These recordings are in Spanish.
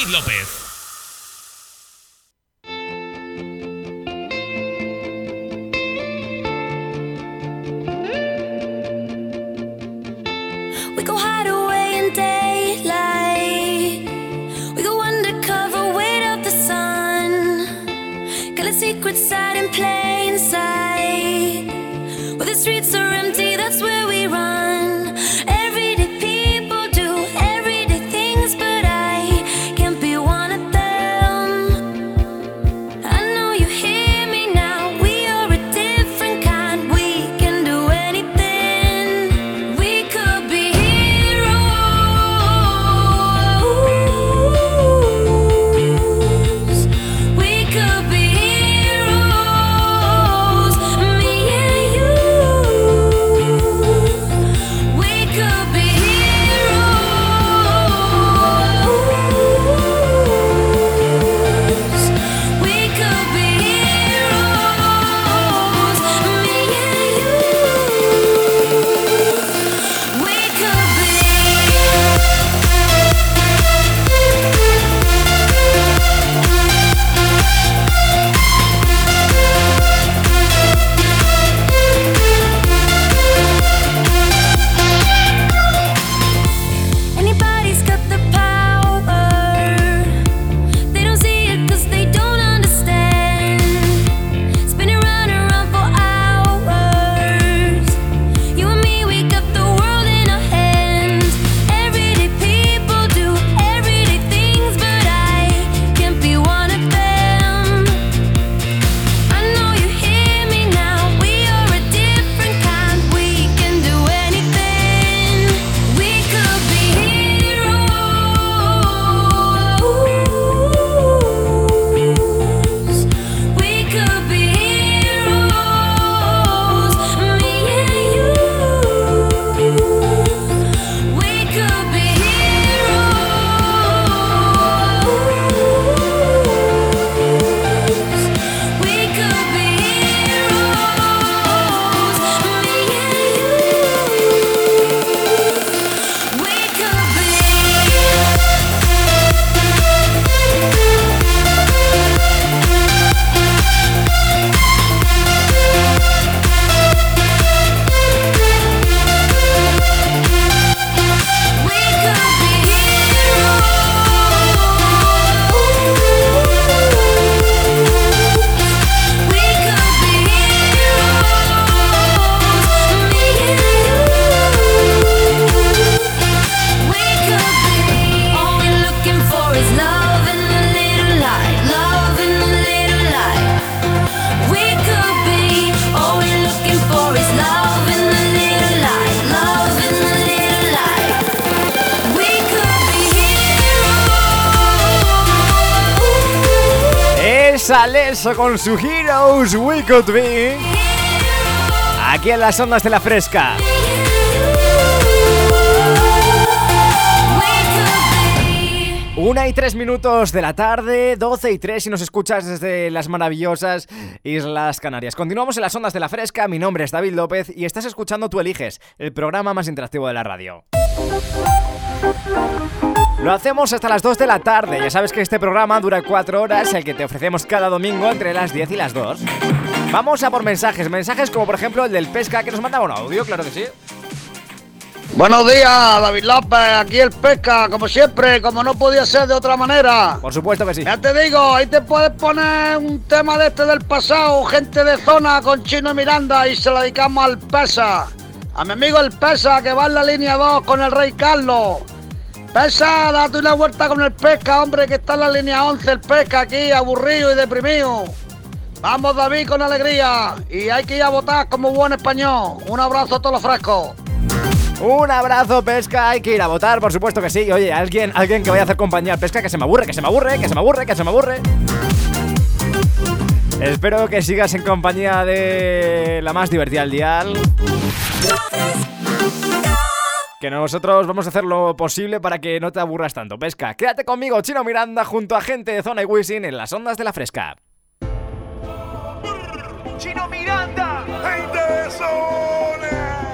David López. Con su Heroes We Could Be. Aquí en las ondas de la fresca. Una y tres minutos de la tarde, 12 y tres si nos escuchas desde las maravillosas Islas Canarias. Continuamos en las ondas de la fresca, mi nombre es David López y estás escuchando Tú Eliges, el programa más interactivo de la radio. Lo hacemos hasta las 2 de la tarde. Ya sabes que este programa dura 4 horas, el que te ofrecemos cada domingo entre las 10 y las 2. Vamos a por mensajes, mensajes como por ejemplo el del Pesca que nos mandaba un audio, claro que sí. Buenos días, David López, aquí el Pesca, como siempre, como no podía ser de otra manera. Por supuesto que sí. Ya te digo, ahí te puedes poner un tema de este del pasado, gente de zona con Chino Miranda y se lo dedicamos al Pesa. A mi amigo el Pesa que va en la línea 2 con el Rey Carlos. Pesa, date una vuelta con el pesca, hombre, que está en la línea 11 el pesca aquí, aburrido y deprimido. Vamos, David, con alegría. Y hay que ir a votar como buen español. Un abrazo a todos los frescos. Un abrazo, Pesca. Hay que ir a votar, por supuesto que sí. Oye, alguien, alguien que vaya a hacer compañía al Pesca, que se me aburre, que se me aburre, que se me aburre, que se me aburre. Espero que sigas en compañía de la más divertida al dial que nosotros vamos a hacer lo posible para que no te aburras tanto. Pesca, quédate conmigo, Chino Miranda, junto a gente de Zona y Wisin en las ondas de la fresca. Chino Miranda, gente de Zona.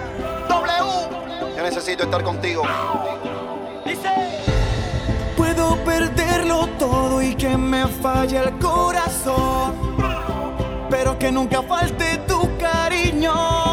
W. Yo necesito estar contigo. Dice. Puedo perderlo todo y que me falle el corazón, pero que nunca falte tu cariño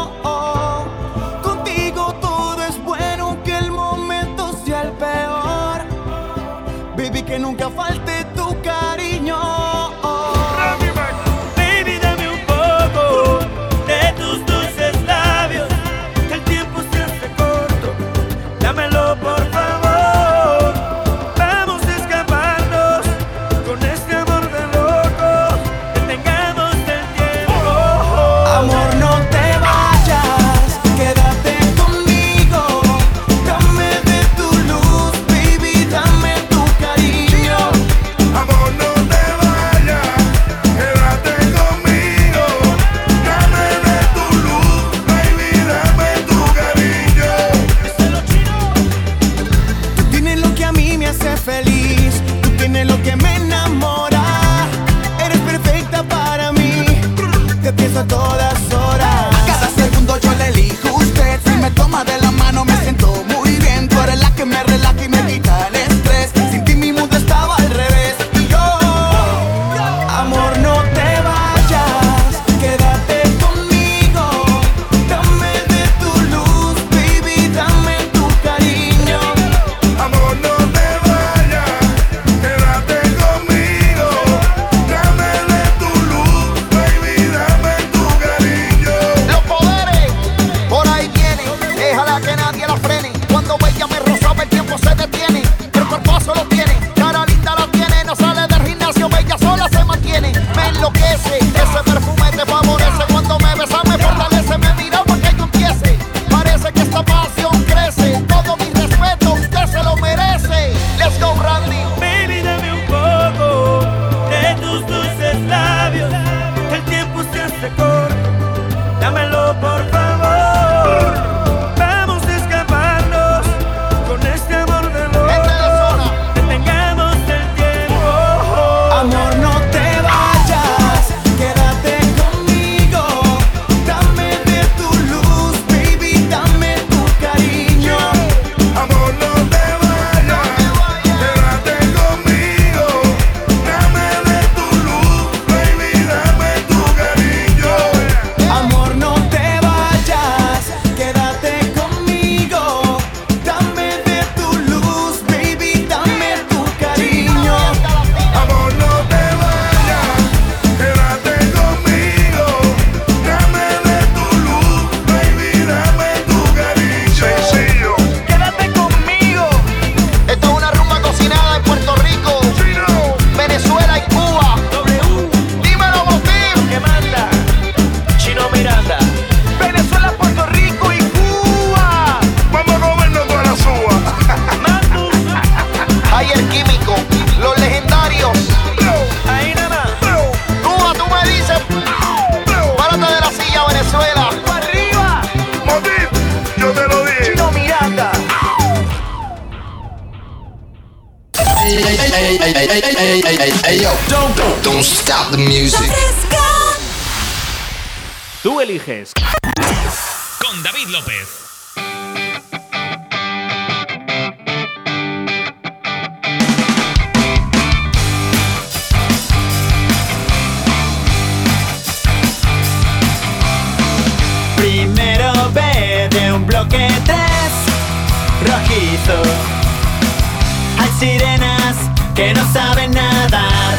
Hay sirenas que no saben nadar.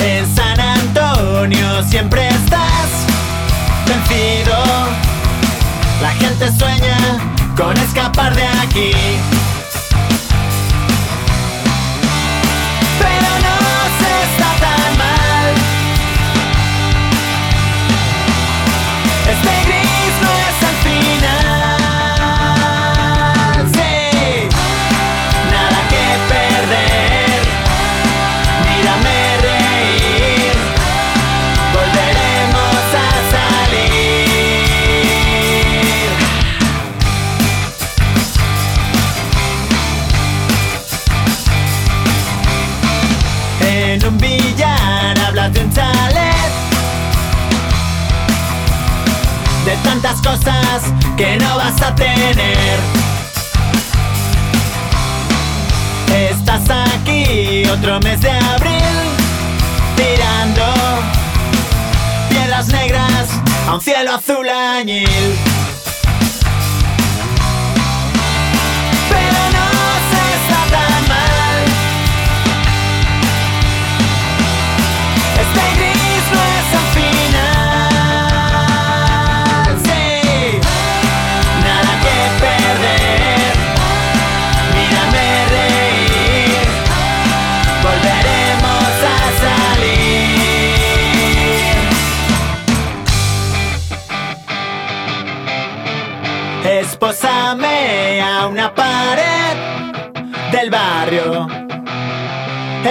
En San Antonio siempre estás vencido. La gente sueña con escapar de aquí. tantas cosas que no vas a tener. Estás aquí otro mes de abril, tirando piedras negras a un cielo azul añil.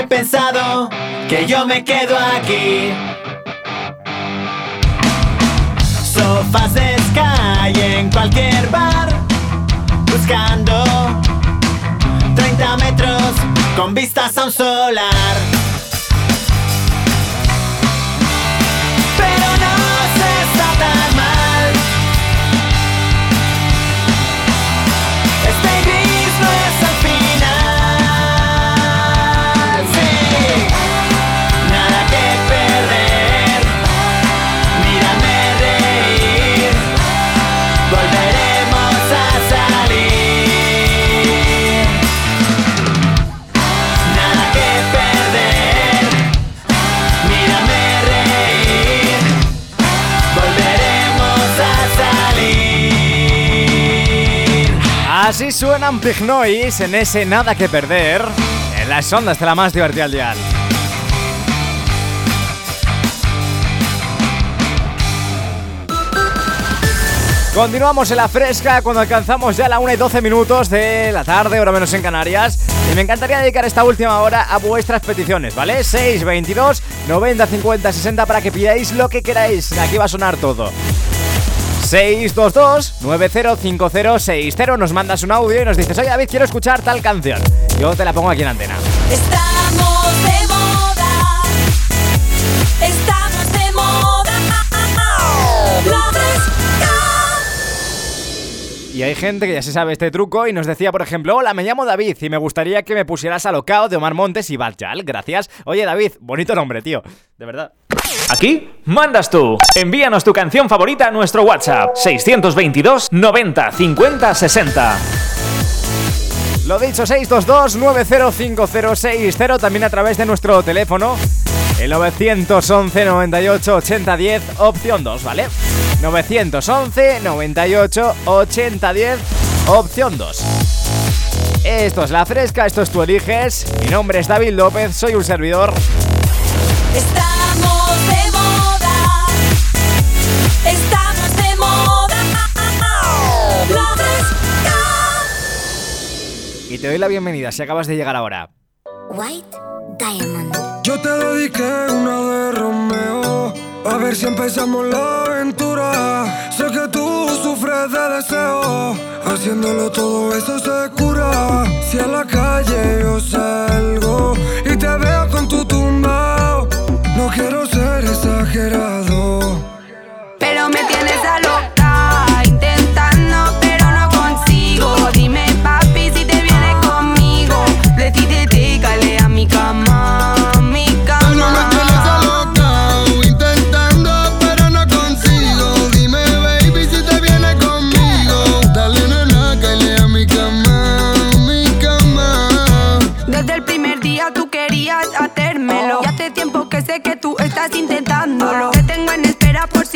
Pensado que yo me quedo aquí. Sofás de Sky en cualquier bar, buscando 30 metros con vistas a un solar. Suenan Big Noise en ese Nada que Perder, en las ondas de la más divertida al dial. Continuamos en la fresca cuando alcanzamos ya la 1 y 12 minutos de la tarde, hora menos en Canarias. Y me encantaría dedicar esta última hora a vuestras peticiones, ¿vale? 622 90 50 60 para que pidáis lo que queráis. Aquí va a sonar todo. 622-905060 Nos mandas un audio y nos dices Oye David, quiero escuchar tal canción Yo te la pongo aquí en antena Y hay gente que ya se sabe este truco y nos decía, por ejemplo, hola, me llamo David y me gustaría que me pusieras Alocao de Omar Montes y Baljal. Gracias. Oye, David, bonito nombre, tío. De verdad. Aquí mandas tú. Envíanos tu canción favorita a nuestro WhatsApp 622 90 50 60. Lo dicho, 622-905060, también a través de nuestro teléfono, el 911 98 80 10, opción 2, ¿vale? 911 98 80 10, opción 2. Esto es La Fresca, esto es Tú Eliges. Mi nombre es David López, soy un servidor. Estamos de moda. Estamos de moda. Y te doy la bienvenida si acabas de llegar ahora. White Diamond. Yo te dediqué una de Romeo. A ver si empezamos la aventura. Sé que tú sufres de deseo. Haciéndolo todo eso se cura. Si a la calle yo salgo y te veo con tu tumbao. No quiero ser exagerado. Pero me tienes a loca,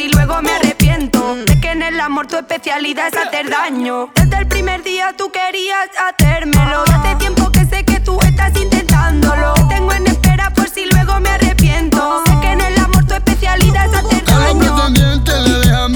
si luego me arrepiento. Sé que en el amor tu especialidad es hacer daño. Desde el primer día tú querías hacérmelo. Y hace tiempo que sé que tú estás intentándolo. Te tengo en espera por si luego me arrepiento. Sé que en el amor tu especialidad es hacer A los daño. pretendientes le deja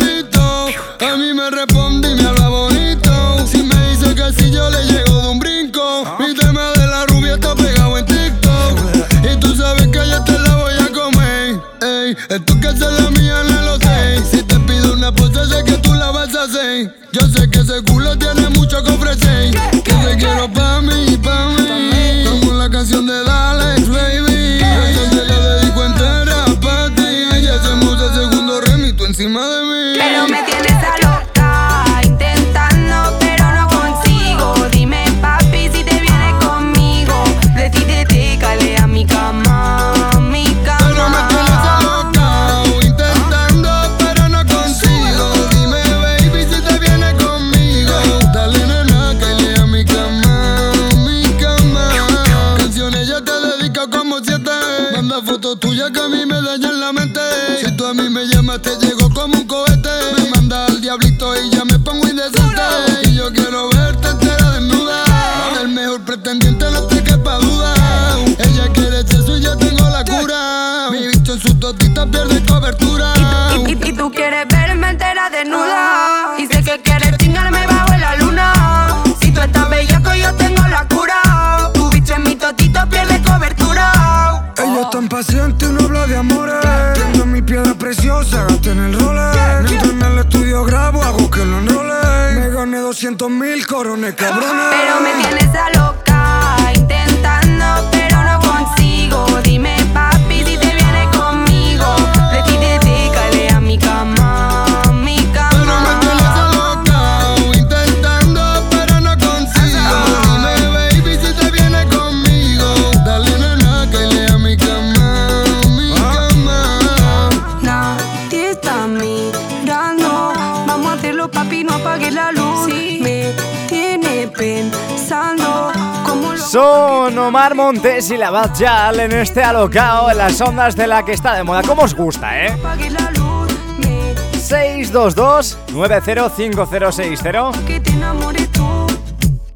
Omar Montes y la Bad Yal en este alocao en las ondas de la que está de moda. ¿Cómo os gusta, eh? apagues la luz. Me 622-905060. que te enamores tú.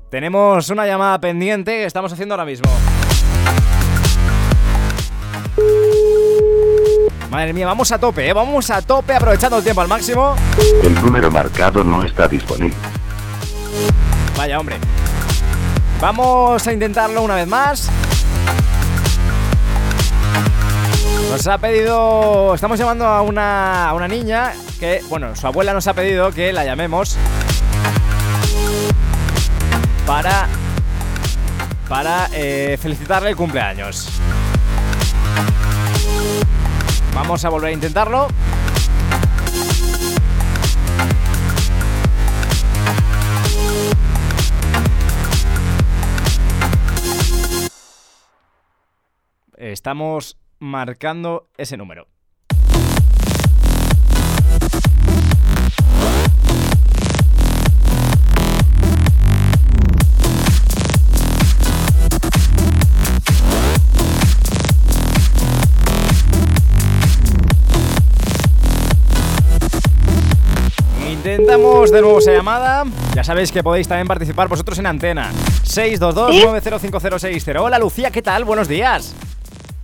Tenemos una llamada pendiente que estamos haciendo ahora mismo. Madre mía, vamos a tope, ¿eh? Vamos a tope aprovechando el tiempo al máximo. El número marcado no está disponible. Vaya, hombre. Vamos a intentarlo una vez más. Nos ha pedido. Estamos llamando a una, a una niña que, bueno, su abuela nos ha pedido que la llamemos. Para. Para eh, felicitarle el cumpleaños. Vamos a volver a intentarlo. Estamos marcando ese número. Intentamos de nuevo esa llamada. Ya sabéis que podéis también participar vosotros en antena. 622-905060. Hola Lucía, ¿qué tal? Buenos días.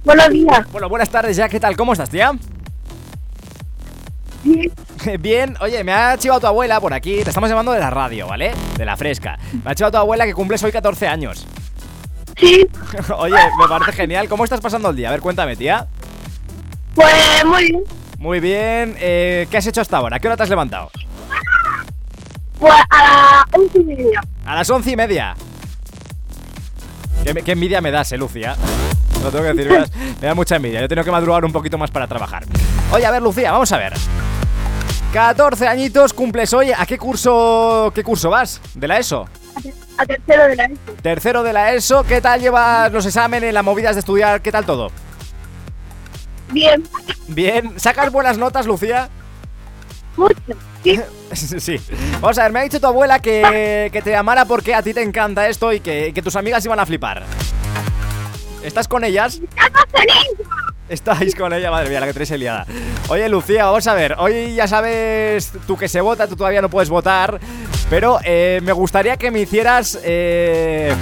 Buenos días. Bueno, buenas tardes ya, ¿qué tal? ¿Cómo estás, tía? Bien. Bien, oye, me ha chivado tu abuela por aquí. Te estamos llamando de la radio, ¿vale? De la fresca. Me ha chivado tu abuela que cumples hoy 14 años. Sí, Oye, me parece genial. ¿Cómo estás pasando el día? A ver, cuéntame, tía. pues muy bien. Muy bien. eh, ¿Qué has hecho hasta ahora? ¿A qué hora te has levantado? Pues a las once y media. A las once y media. Qué, qué envidia me das, eh, Lucía. Lo tengo que decir, me das- me da mucha envidia. Yo tengo que madrugar un poquito más para trabajar. Oye, a ver, Lucía, vamos a ver. 14 añitos cumples hoy. ¿A qué curso qué curso vas? ¿De la ESO? A tercero de la ESO. Tercero de la ESO. ¿Qué tal llevas los exámenes, las movidas de estudiar? ¿Qué tal todo? Bien. Bien. ¿Sacas buenas notas, Lucía? Mucho. Sí. Sí. Vamos a ver, me ha dicho tu abuela que, que te llamara porque a ti te encanta esto y que, que tus amigas iban a flipar. ¿Estás con ellas? Estáis con ella, madre mía, la que tenéis liada. Oye, Lucía, vamos a ver. Hoy ya sabes tú que se vota, tú todavía no puedes votar. Pero eh, me gustaría que me hicieras. eh,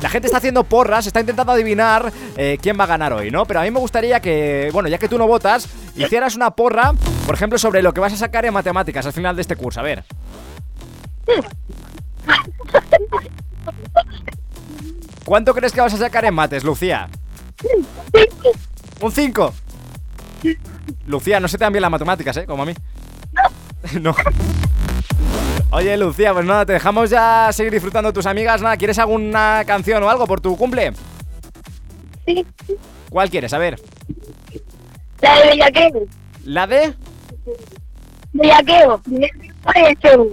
La gente está haciendo porras, está intentando adivinar eh, quién va a ganar hoy, ¿no? Pero a mí me gustaría que, bueno, ya que tú no votas, hicieras una porra, por ejemplo, sobre lo que vas a sacar en matemáticas al final de este curso. A ver. ¿Cuánto crees que vas a sacar en mates, Lucía? ¿Un 5? Lucía, no se te dan bien las matemáticas, ¿eh? Como a mí. No. Oye, Lucía, pues nada, te dejamos ya seguir disfrutando de tus amigas. Nada, ¿quieres alguna canción o algo por tu cumple? Sí. ¿Cuál quieres? A ver. La de Bellaqueo. ¿La de? Bellaqueo. Bellaqueo.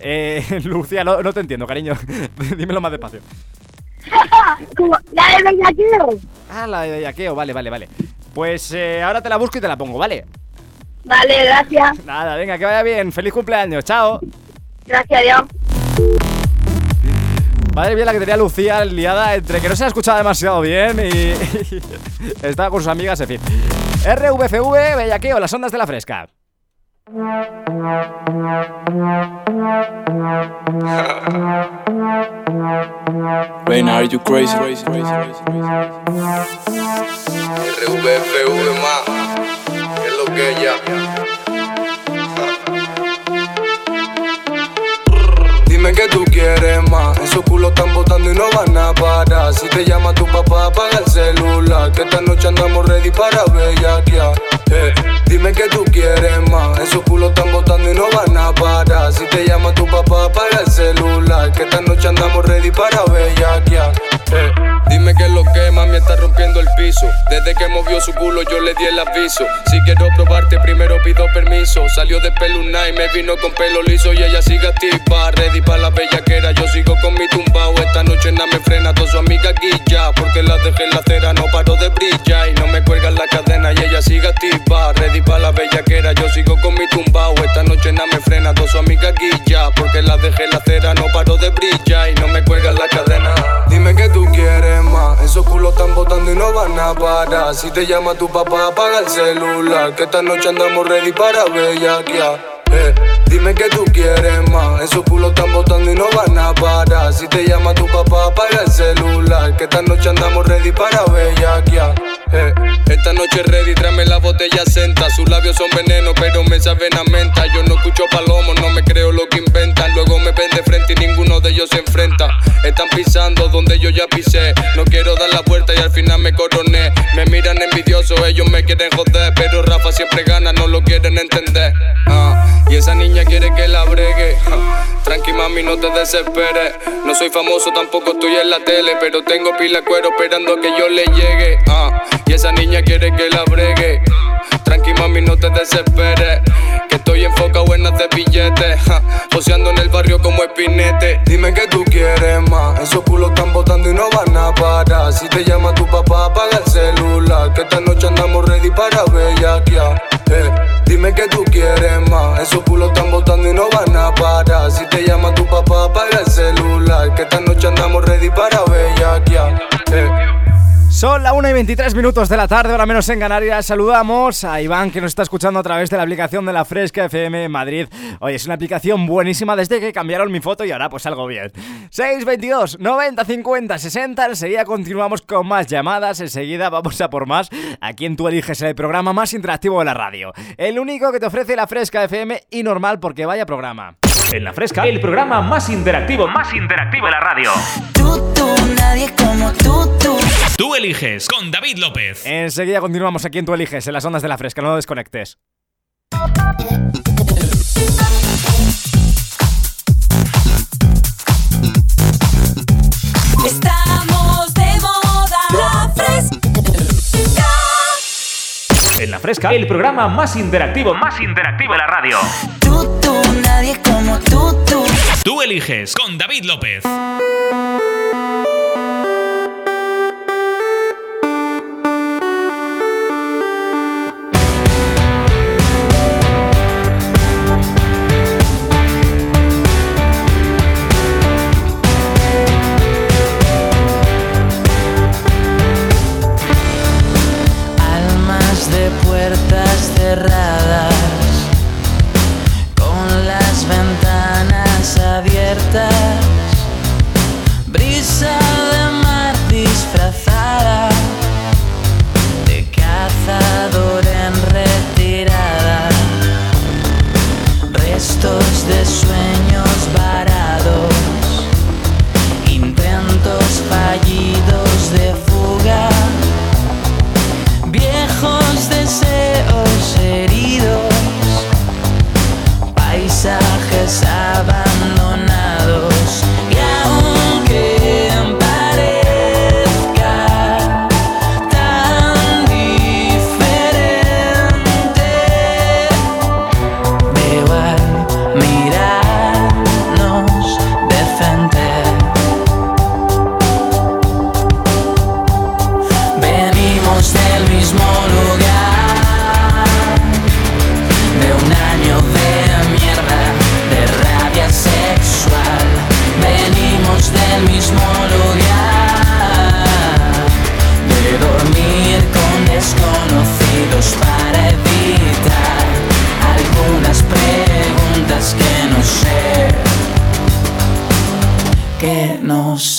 Eh, Lucía, no, no te entiendo, cariño. Dímelo más despacio. Como la de Bellaqueo. Ah, la de Bellaqueo, vale, vale, vale. Pues eh, ahora te la busco y te la pongo, ¿vale? Vale, gracias. Nada, venga, que vaya bien. Feliz cumpleaños, chao. Gracias, Dios. Madre mía, la que tenía Lucía liada entre que no se la escuchaba demasiado bien y, estaba con sus amigas, en fin. RVFV, Bellaqueo, las ondas de la fresca. Reina, are you crazy? RVFV más, es lo que ella. Dime que tú quieres más, En su culo están botando y no van a parar. Si te llama tu papá, apaga el celular. Que esta noche andamos ready para bellaquear. Eh, dime que tú quieres más. En su culo están botando y no van a parar. Si te llama tu papá, apaga el celular. Que esta noche andamos ready para bellaquear piso. Desde que movió su culo yo le di el aviso. Si quiero probarte primero pido permiso. Salió de peluna y me vino con pelo liso y ella sigue activa. Ready para la bellaquera, yo sigo con mi tumbao. Esta noche nada me frena, toda su amiga guilla. Porque la dejé en la acera, no paro de brillar. Y no me cuelgan la cadena y ella sigue activa. Ready para la bellaquera, yo sigo con mi tumbao. Esta noche nada me frena, toda su amiga guilla. Porque la dejé en la acera, no paro de brillar. Y no me cuelgan la cadena. Dime que tú quieres más. Esos culos están botando y no van a parar. Si te llama tu papá, apaga el celular. Que esta noche andamos ready para bellaquear. Eh, dime que tú quieres más. Esos culos están botando y no van a parar. Si te llama tu papá, apaga el celular. Que esta noche andamos ready para bellaquear. Eh, esta noche ready, tráeme la botella senta. Sus labios son veneno, pero me saben a menta. Yo no escucho palomos, no me creo lo que inventan. Luego me ven de frente y ninguno de ellos se enfrenta. Están pisando donde yo ya pisé. No quiero dar la vuelta y al final me coroné. Me miran envidioso, ellos me quieren joder. Pero Rafa siempre gana, no lo quieren entender. Ah, y esa niña quiere que la bregue. Ah, tranqui mami, no te desesperes. No soy famoso, tampoco estoy en la tele. Pero tengo pila de cuero esperando que yo le llegue. Ah, y esa niña quiere que la bregue. Tranqui mami, no te desesperes. Que estoy en hacer billetes. ja, en el barrio como espinete. Dime que tú quieres más. Esos culos están botando y no van a parar. Si te llama tu papá, apaga el celular. Que esta noche andamos ready para bellaquear. Eh, dime que tú quieres más. Esos culos están botando y no van a parar. Si te llama tu papá, apaga el celular. Que esta noche andamos ready para bellaquear. Eh. Son la 1 y 23 minutos de la tarde, ahora menos en Canarias. Saludamos a Iván que nos está escuchando a través de la aplicación de la Fresca FM Madrid. Oye, es una aplicación buenísima desde que cambiaron mi foto y ahora pues algo bien. 622 90 50 60. Enseguida continuamos con más llamadas. Enseguida vamos a por más. A quien tú eliges el programa más interactivo de la radio. El único que te ofrece la Fresca FM y normal porque vaya programa. En la fresca, el programa más interactivo, más interactivo de la radio. Tú, tú, nadie como tú, tú. Tú eliges con David López. Enseguida continuamos a quien tú eliges en las ondas de la Fresca. No lo desconectes. En la fresca, el programa más interactivo, más interactivo de la radio. Tú, tú, nadie como tú, tú. Tú eliges con David López.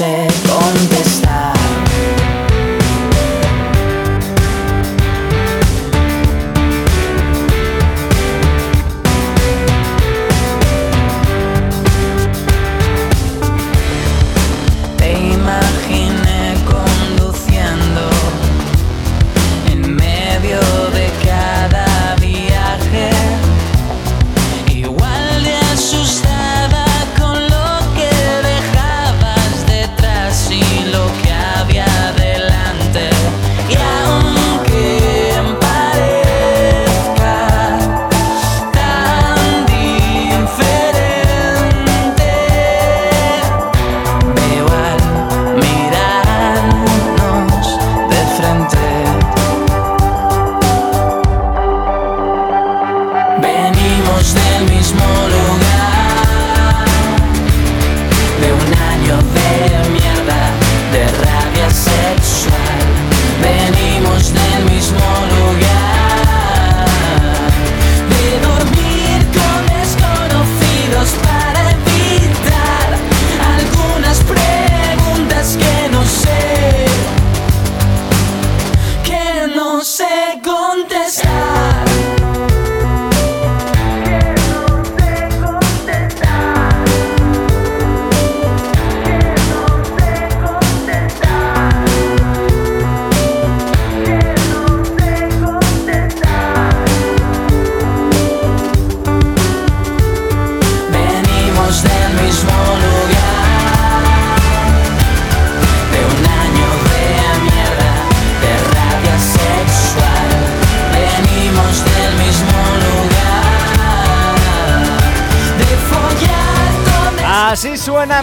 No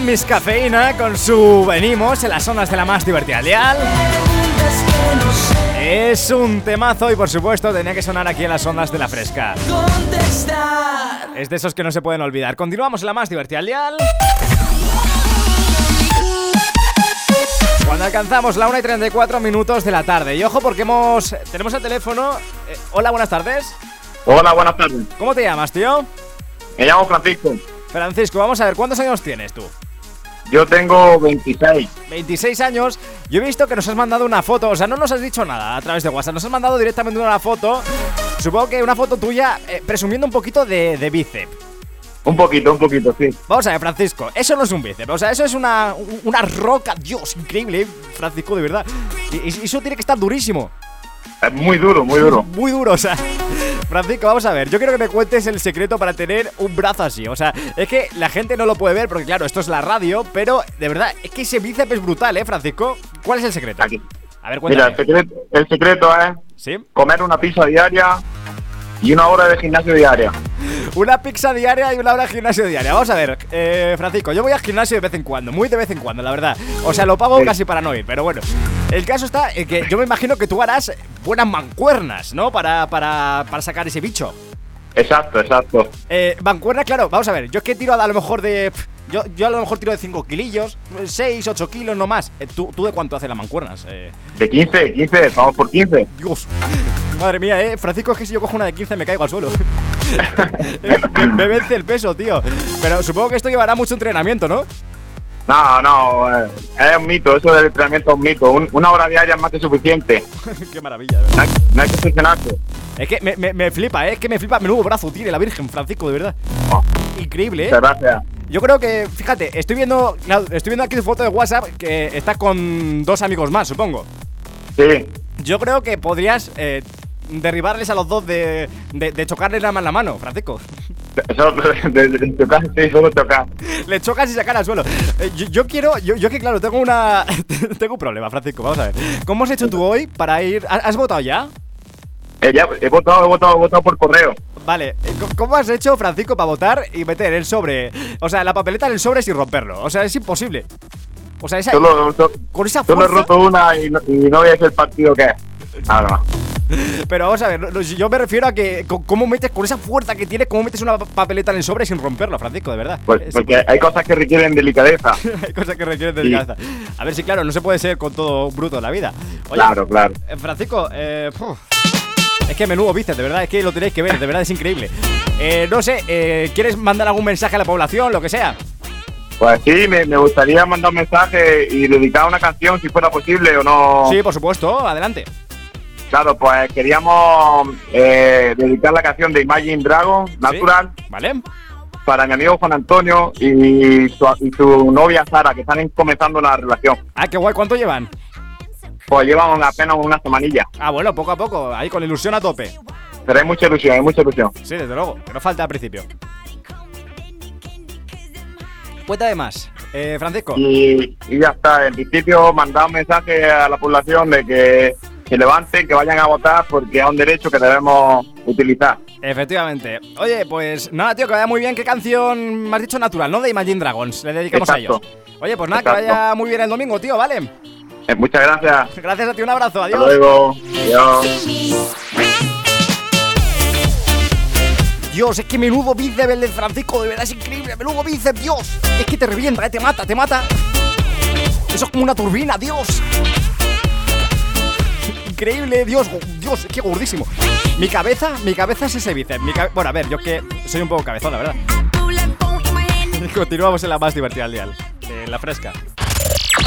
Miss Cafeína con su Venimos en las zonas de la más divertida Es un temazo y por supuesto tenía que sonar aquí en las ondas de la fresca. Es de esos que no se pueden olvidar. Continuamos en la más divertida. Cuando alcanzamos la 1 y 34 minutos de la tarde. Y ojo porque hemos. Tenemos el teléfono. Eh, hola, buenas tardes. Hola, buenas tardes. ¿Cómo te llamas, tío? Me llamo Francisco. Francisco, vamos a ver, ¿cuántos años tienes tú? Yo tengo 26. 26 años. Yo he visto que nos has mandado una foto, o sea, no nos has dicho nada a través de WhatsApp, nos has mandado directamente una foto. Supongo que una foto tuya eh, presumiendo un poquito de, de bíceps. Un poquito, un poquito, sí. Vamos a ver, Francisco, eso no es un bíceps, o sea, eso es una, una roca, Dios, increíble, eh, Francisco, de verdad. Y, y eso tiene que estar durísimo, Es muy duro, muy duro. muy duro, o sea. Francisco, vamos a ver, yo quiero que me cuentes el secreto para tener un brazo así, o sea, es que la gente no lo puede ver porque claro, esto es la radio, pero de verdad, es que ese bíceps es brutal, ¿eh, Francisco? ¿Cuál es el secreto? Aquí. A ver, Mira, cuéntame. el secreto, el secreto es ¿Sí? comer una pizza diaria y una hora de gimnasio diaria. Una pizza diaria y una hora de gimnasio diaria. Vamos a ver, eh, Francisco, yo voy al gimnasio de vez en cuando, muy de vez en cuando, la verdad. O sea, lo pago casi para no ir, pero bueno. El caso está en que yo me imagino que tú harás buenas mancuernas, ¿no? Para, para, para sacar ese bicho. Exacto, exacto. Eh, mancuernas, claro, vamos a ver, yo es que tiro a lo mejor de... Yo, yo a lo mejor tiro de 5 kilillos, 6, 8 kilos, no más. Eh, ¿tú, ¿Tú de cuánto haces las mancuernas? Eh, De 15, 15, vamos por 15. Dios. Madre mía, eh. Francisco, es que si yo cojo una de 15 me caigo al suelo. me, me vence el peso, tío. Pero supongo que esto llevará mucho entrenamiento, ¿no? No, no, eh, es un mito, eso del entrenamiento es un mito. Un- una hora diaria es más que suficiente. Qué maravilla, verdad. No hay, no hay que obsesionarse. Es que me, me- me flipa, ¿eh? Es que me flipa. Menudo brazo tiene la Virgen, Francisco, de verdad. Increíble, ¿eh? Muchas gracias. Yo creo que, fíjate, estoy viendo, estoy viendo aquí tu foto de WhatsApp que estás con dos amigos más, supongo. Sí, Yo creo que podrías eh, derribarles a los dos de, de, de chocarles la, ma- la mano, Francisco. eso de, de, de tocar, sí, solo tocar. Le chocas y sacar al suelo. Eh, yo, yo quiero, yo, yo que claro, tengo una. tengo un problema, Francisco. Vamos a ver. ¿Cómo has hecho tú hoy para ir. ¿Has, has votado ya? Eh, ya, he votado, he votado, he votado por correo. Vale, eh, ¿cómo- ¿cómo has hecho, Francisco, para votar y meter el sobre? O sea, la papeleta en el sobre sin romperlo. O sea, es imposible. O sea, esa, Solo, so- con esa solo he fuerza. roto una y no, y no veis el partido que es. Más. Pero vamos a ver, yo me refiero a que. ¿Cómo metes, con esa fuerza que tienes, cómo metes una pa- papeleta en el sobre sin romperlo, Francisco, de verdad? Pues, Es porque hay cosas que requieren delicadeza. Hay cosas que requieren de Sí. cabeza. A ver si, claro, no se puede ser con todo bruto en la vida. Oye, Claro, claro. eh, Francisco, eh, puf, es que menudo bíceps, de verdad, es que lo tenéis que ver, de verdad es increíble. Eh, no sé, eh, ¿quieres mandar algún mensaje a la población, lo que sea? Pues sí, me, me gustaría mandar un mensaje y dedicar una canción si fuera posible o no. Sí, por supuesto, adelante. Claro, pues queríamos eh, dedicar la canción de Imagine Dragon, Natural, ¿Vale? para mi amigo Juan Antonio y su, y su novia Sara, que están comenzando una relación. Ah, qué guay, ¿cuánto llevan? Pues llevan apenas una semanilla. Ah, bueno, poco a poco, ahí con ilusión a tope. Pero hay mucha ilusión, hay mucha ilusión. Sí, desde luego, que no falta al principio. Cuéntame más, eh, Francisco. Y, y ya está. En principio, mandar un mensaje a la población de que se levanten, que vayan a votar, porque es un derecho que debemos utilizar. Efectivamente. Oye, pues nada, tío, que vaya muy bien. ¿Qué canción me has dicho natural, no? De Imagine Dragons. Le dedicamos Exacto. a ellos. Oye, pues nada, Exacto. que vaya muy bien el domingo, tío, ¿vale? Eh, muchas gracias. Gracias a ti, un abrazo, Hasta adiós. luego. Adiós. Dios, es que menudo bíceps el de Francisco, de verdad es increíble. Menudo bíceps, Dios. Es que te revienta, eh, te mata, te mata. Eso es como una turbina, Dios. Increíble, Dios, go- Dios, es que gordísimo. Mi cabeza, mi cabeza es ese bíceps. Mi cabe- bueno, a ver, yo es que soy un poco cabezón, la verdad. Continuamos en la más divertida al dial, en la fresca.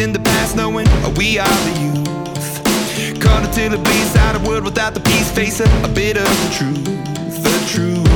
Find the the past, knowing we are the youth. Caught until it bleeds out a world without the peace, face a, a bit of the truth, the truth.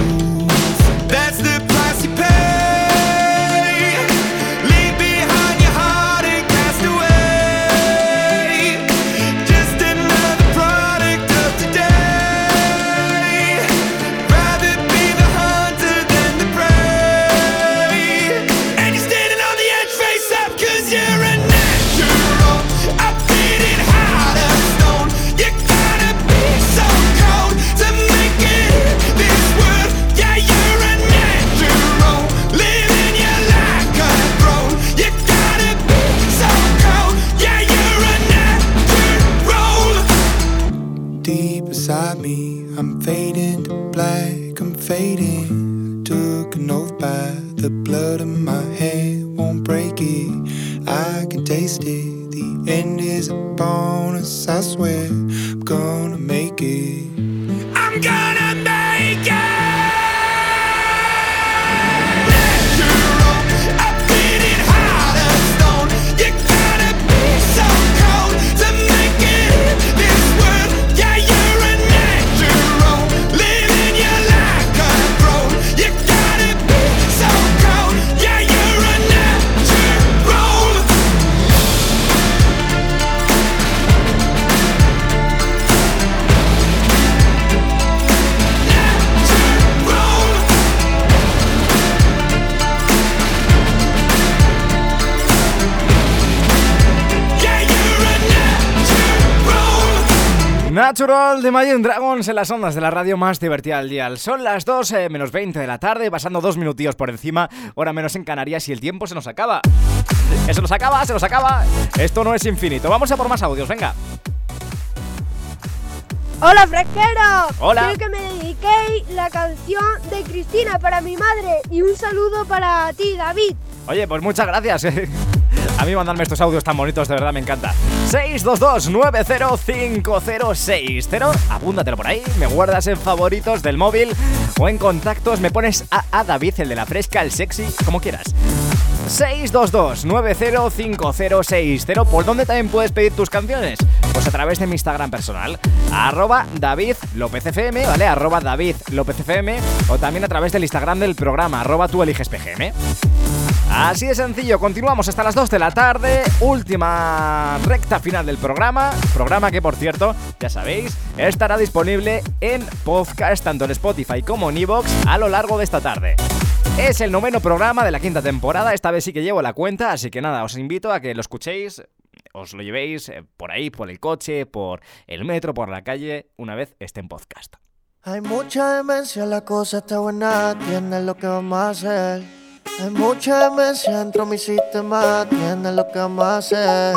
De Imagine Dragons en las ondas de la radio más divertida del día. Son las 2 eh, menos 20 de la tarde, pasando dos minutillos por encima, hora menos en Canarias y el tiempo se nos acaba. Se nos acaba, se nos acaba. Esto no es infinito. Vamos a por más audios, venga. Hola, fresquero. Hola. Quiero que me dediquéis la canción de Cristina para mi madre y un saludo para ti, David. Oye, pues muchas gracias. A mí mandarme estos audios tan bonitos, de verdad me encanta. 622-905060. Apúntatelo por ahí, me guardas en favoritos del móvil o en contactos, me pones a, David, el de la fresca, el sexy, como quieras. 622-905060. ¿Por dónde también puedes pedir tus canciones? Pues a través de mi Instagram personal, arroba David ¿vale? Arroba David López o también a través del Instagram del programa, arroba tú eliges PGM. Así de sencillo, continuamos hasta las 2 de la tarde, última recta final del programa, programa que por cierto, ya sabéis, estará disponible en podcast tanto en Spotify como en Evox a lo largo de esta tarde. Es el noveno programa de la quinta temporada, esta vez sí que llevo la cuenta, así que nada, os invito a que lo escuchéis, os lo llevéis eh, por ahí, por el coche, por el metro, por la calle, una vez esté en podcast. Hay mucha demencia, la cosa está buena, tienes lo que vamos a hacer. Hay mucha demencia dentro de mi sistema, tienes lo que a hacer.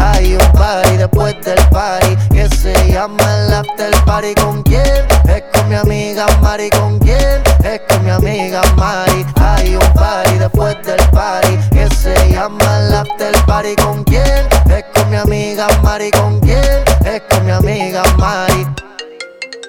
Hay un party después del party que se llama el after party. ¿Con quién? Es con mi amiga Mari. ¿Con quién? Es con mi amiga Mari. Hay un party después del party que se llama el after party. ¿Con quién? Es con mi amiga Mari. ¿Con quién? Es con mi amiga Mari.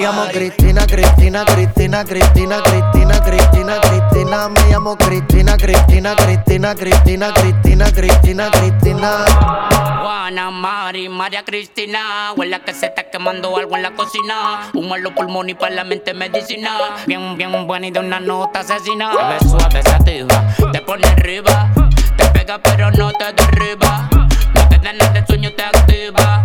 llamo Cristina, Cristina, Cristina, Cristina, Cristina, Cristina, Cristina. Me llamo Cristina, Cristina, Cristina, Cristina, Cristina, Cristina, Cristina. Juana, Mari, María Cristina. Huele que se está quemando algo en la cocina. Humo en los pulmones y para la mente medicina. Bien, bien buena y de una nota asesina. Ves suave, sativa, te pone arriba. Te pega pero no te derriba. No te da nada de sueño, te activa.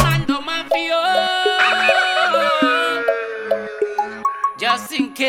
assim que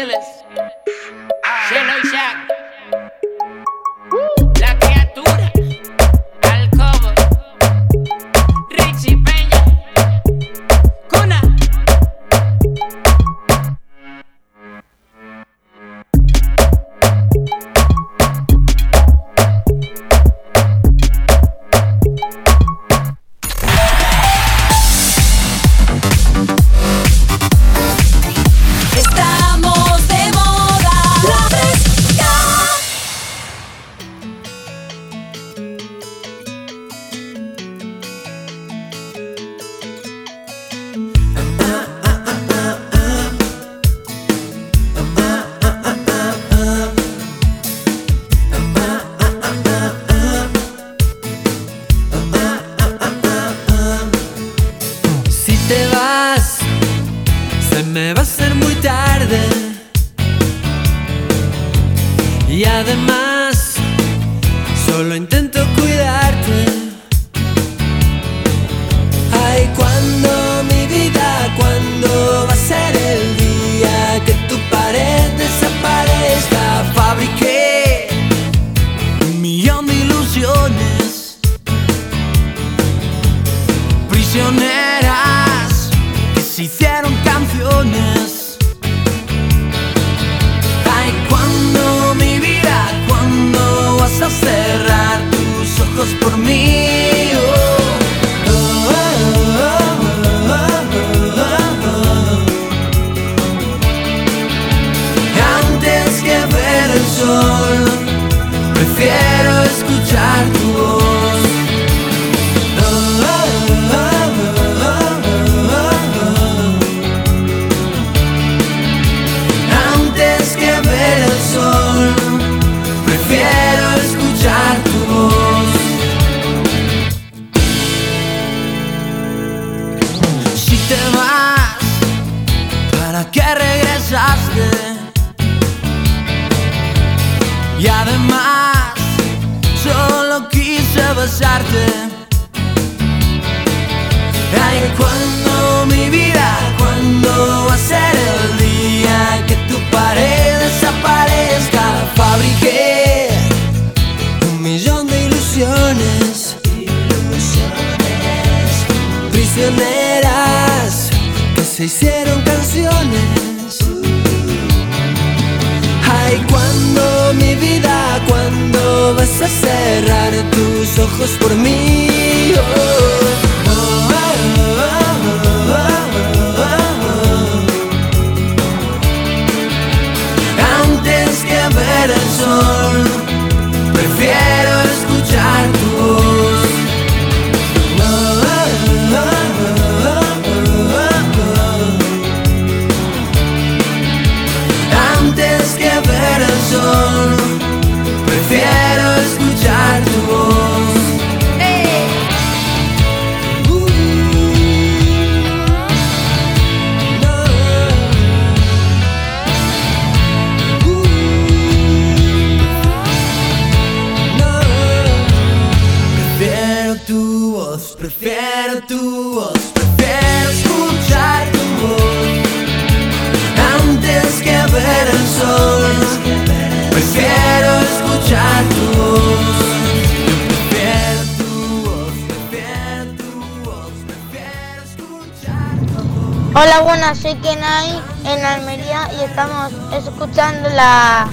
buenas, soy Kenai en Almería y estamos escuchando la,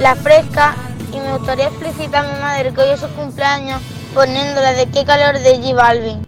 la fresca y me gustaría felicitar a mi madre que hoy es su cumpleaños poniéndola de qué calor de J Balvin.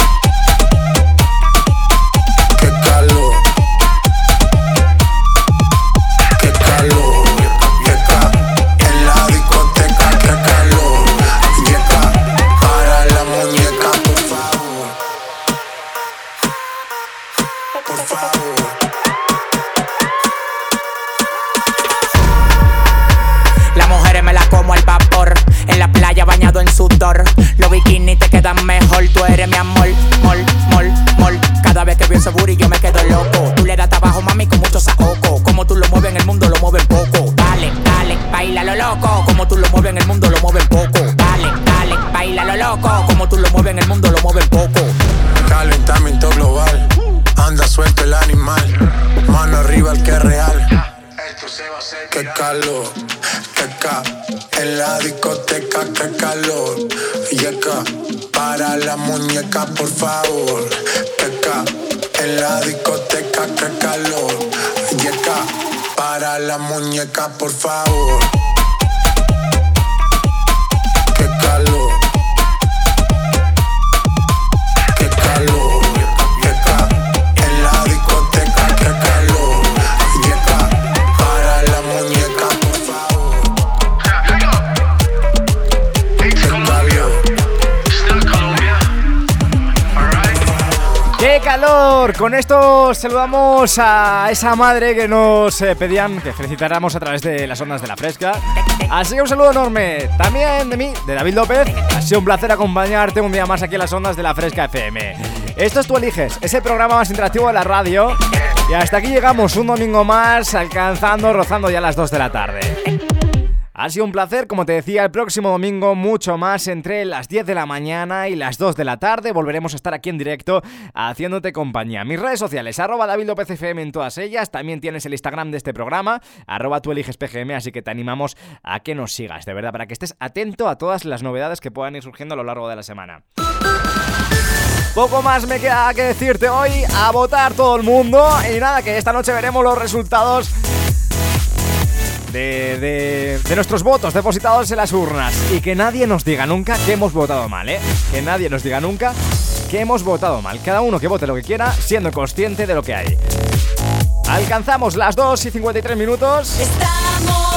Favor. Qué ca, en la discoteca, qué calor. Yeca, para la muñeca, por favor. Con esto saludamos a esa madre que nos eh, pedían que felicitáramos a través de las ondas de la fresca. Así que un saludo enorme también de mí, de David López. Ha sido un placer acompañarte un día más aquí en las ondas de la fresca FM. Esto es Tú Eliges, es el programa más interactivo de la radio. Y hasta aquí llegamos un domingo más, alcanzando, rozando ya las 2 de la tarde. Ha sido un placer, como te decía, el próximo domingo mucho más entre las 10 de la mañana y las 2 de la tarde. Volveremos a estar aquí en directo haciéndote compañía. Mis redes sociales, arroba David en todas ellas. También tienes el Instagram de este programa, arroba tú eliges PGM, así que te animamos a que nos sigas, de verdad, para que estés atento a todas las novedades que puedan ir surgiendo a lo largo de la semana. Poco más me queda que decirte hoy, a votar todo el mundo. Y nada, que esta noche veremos los resultados de, de- de nuestros votos depositados en las urnas. Y que nadie nos diga nunca que hemos votado mal, ¿eh? Que nadie nos diga nunca que hemos votado mal. Cada uno que vote lo que quiera, siendo consciente de lo que hay. Alcanzamos las 2 y 53 minutos. Estamos